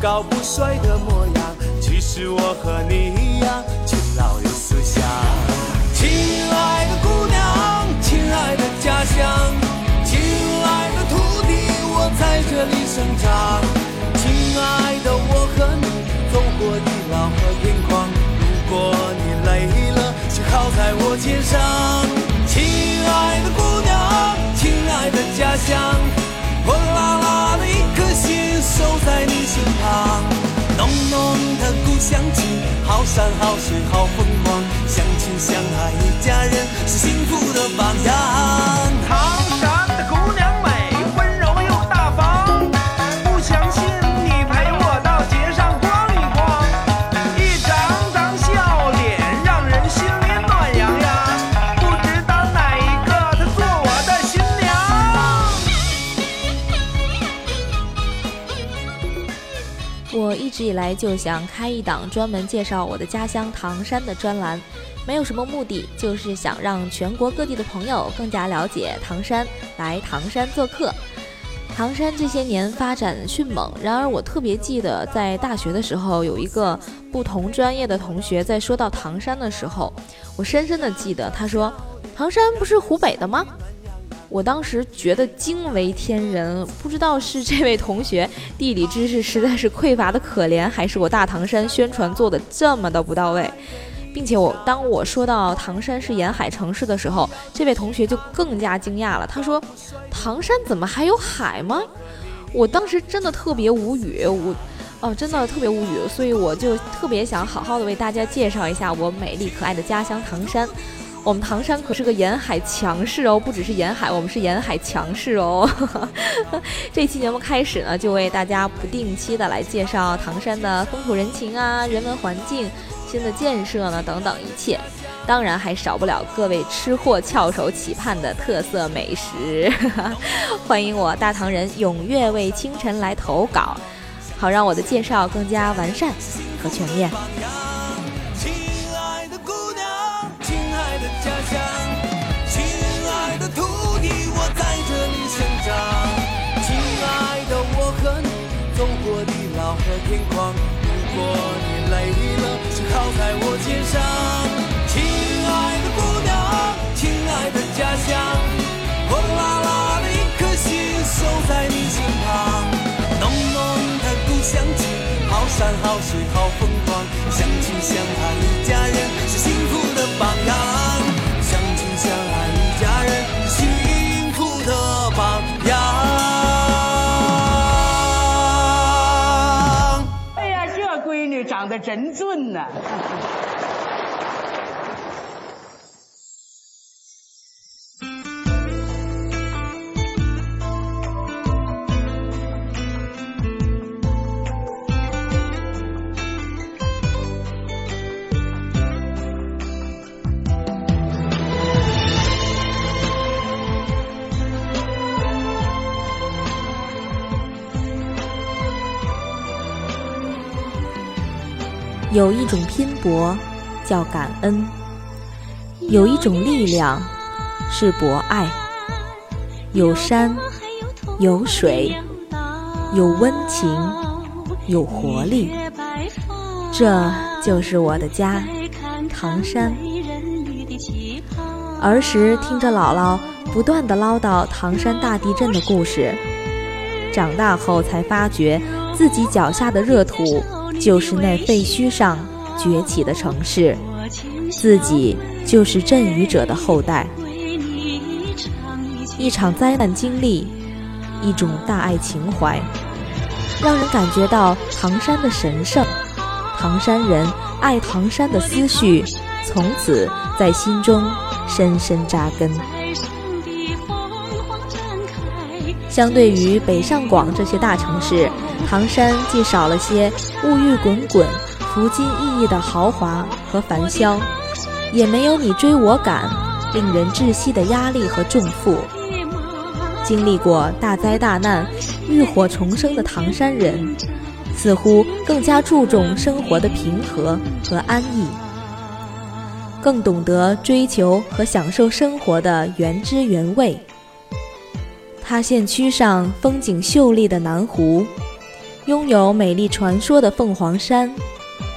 高不帅的模样。其实我和你一样，勤劳有思想。亲爱的姑娘，亲爱的家乡，亲爱的土地，我在这里生长。亲爱的，我和你走过地老和天荒。如果你累了，就靠在我肩上。亲爱的姑娘，亲爱的家乡，守在你身旁。浓浓的故乡情，好山好水好风我一直以来就想开一档专门介绍我的家乡唐山的专栏，没有什么目的，就是想让全国各地的朋友更加了解唐山，来唐山做客。唐山这些年发展迅猛，然而我特别记得在大学的时候，有一个不同专业的同学在说到唐山的时候，我深深的记得他说：“唐山不是湖北的吗？”我当时觉得惊为天人，不知道是 这位同学地理知识实在是匮乏的可怜，还是我大唐山宣传做的这么的不到位。并且我当我说到唐山是沿海城市的时候，这位同学就更加惊讶了。他说：“唐山怎么还有海吗？”我当时真的特别无语，我哦，真的特别无语，所以我就特别想好好的为大家介绍一下我美丽可爱的家乡唐山。我们唐山可是个沿海强势哦，不只是沿海，我们是沿海强势哦。这期节目开始呢，就为大家不定期的来介绍唐山的风土人情啊、人文环境、新的建设呢等等一切。当然还少不了各位吃货翘首企盼的特色美食。欢迎我大唐人踊跃为清晨来投稿，好让我的介绍更加完善和全面。地老和天荒。如果你累了，就靠在我肩上。亲爱的姑娘，亲爱的家乡，火辣辣的一颗心守在你身旁。浓浓的故乡情，好山好水好风光，相亲相爱一家人得真俊呐、有一种拼搏叫感恩，有一种力量是博爱。有山，有水，有温情，有活力，这就是我的家，唐山。儿时听着姥姥不断的唠叨唐山大地震的故事，长大后才发觉自己脚下的热土就是那废墟上崛起的城市，自己就是震宇者的后代。一场灾难经历，一种大爱情怀，让人感觉到唐山的神圣，唐山人爱唐山的思绪，从此在心中深深扎根。相对于北上广这些大城市，唐山既少了些物欲滚滚、浮金熠熠的豪华和繁嚣，也没有你追我赶、令人窒息的压力和重负。经历过大灾大难、浴火重生的唐山人，似乎更加注重生活的平和和安逸，更懂得追求和享受生活的原汁原味。塌陷区上风景秀丽的南湖，拥有美丽传说的凤凰山，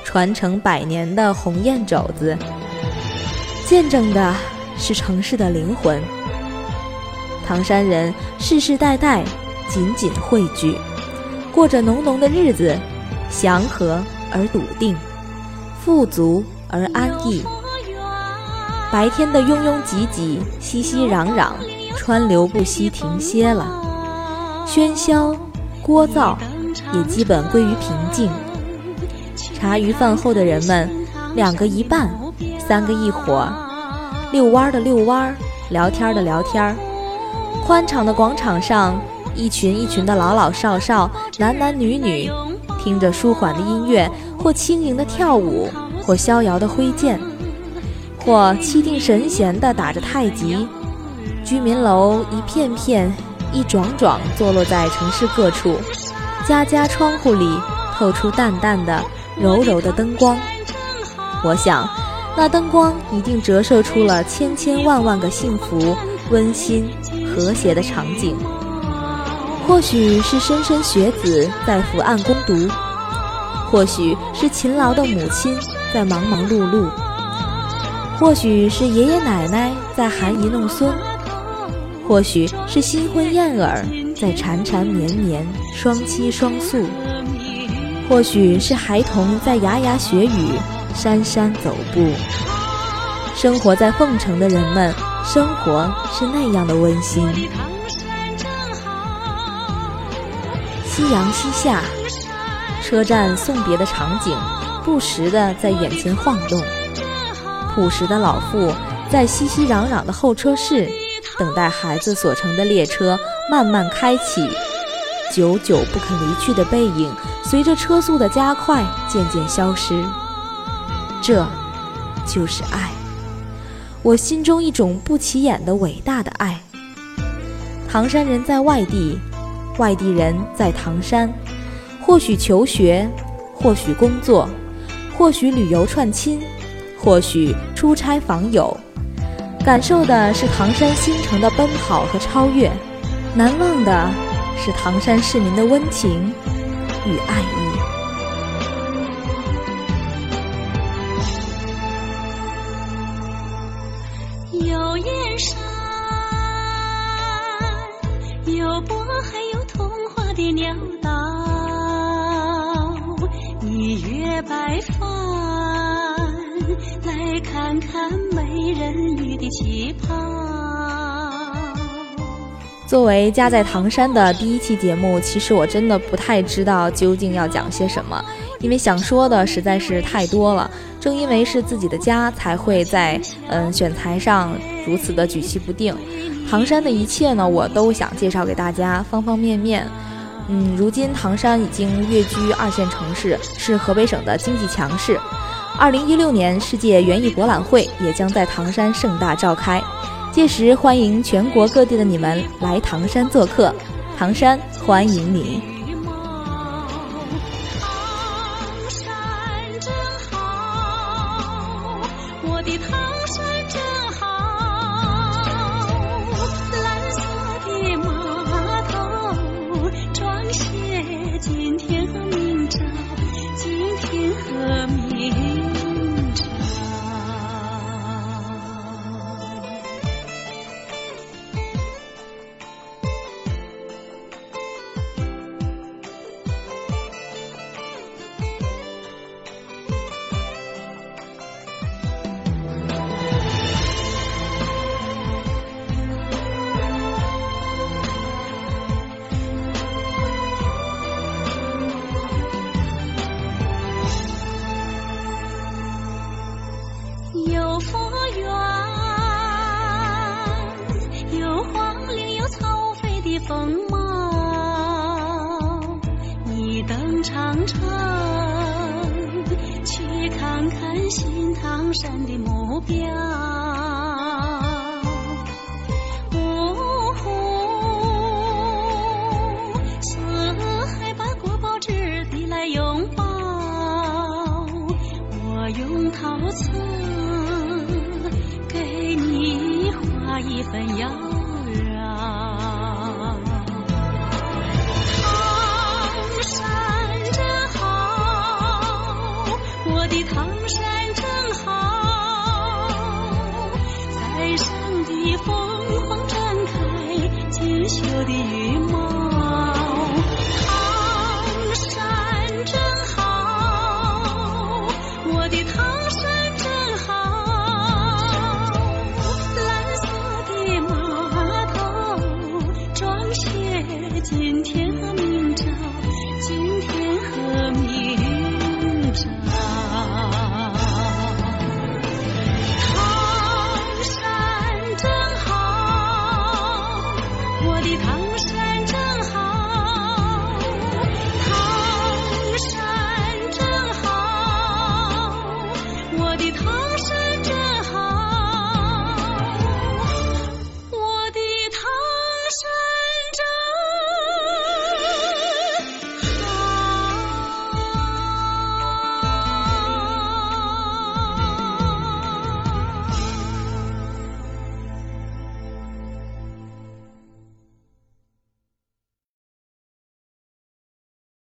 传承百年的鸿雁肘子，见证的是城市的灵魂。唐山人世世代代紧紧汇聚，过着浓浓的日子，祥和而笃定，富足而安逸。白天的拥拥挤挤、熙熙攘攘、川流不息停歇了，喧嚣、聒噪也基本归于平静。茶余饭后的人们，两个一半，三个一伙，遛弯的遛弯，聊天的聊天。宽敞的广场上，一群一群的老老少少、男男女女，听着舒缓的音乐，或轻盈的跳舞，或逍遥的挥剑，或气定神闲的打着太极。居民楼一片片、一幢幢坐落在城市各处，家家窗户里透出淡淡的、柔柔的灯光。我想，那灯光一定折射出了千千万万个幸福、温馨。和谐的场景，或许是莘莘学子在伏案攻读，或许是勤劳的母亲在忙忙碌碌，或许是爷爷奶奶在含饴弄孙，或许是新婚燕尔在缠缠绵绵双栖双宿，或许是孩童在牙牙学语姗姗走步。生活在凤城的人们。生活是那样的温馨。夕阳西下，车站送别的场景不时地在眼前晃动。朴实的老妇在熙熙攘攘的候车室，等待孩子所乘的列车慢慢开启。久久不肯离去的背影，随着车速的加快渐渐消失。这，就是爱。我心中一种不起眼的伟大的爱。唐山人在外地，外地人在唐山，或许求学，或许工作，或许旅游串亲，或许出差访友，感受的是唐山新城的奔跑和超越，难忘的是唐山市民的温情与爱意。有燕山，有渤海，有童话的鸟岛，一月白帆。看看美人鱼的旗袍作为家在唐山的第一期节目，其实我真的不太知道究竟要讲些什么，因为想说的实在是太多了。正因为是自己的家，才会在嗯选材上如此的举棋不定。唐山的一切呢，我都想介绍给大家，方方面面。嗯，如今唐山已经跃居二线城市，是河北省的经济强势。二零一六年世界园艺博览会也将在唐山盛大召开，届时欢迎全国各地的你们来唐山做客，唐山欢迎你。有佛缘，有黄陵有草飞的风貌。你登长城去看看新唐山的目标。五湖四海把国宝之地来拥抱。我用陶瓷。那一份妖娆，唐山真好，我的唐山真好，在山的凤凰展开锦绣的羽毛。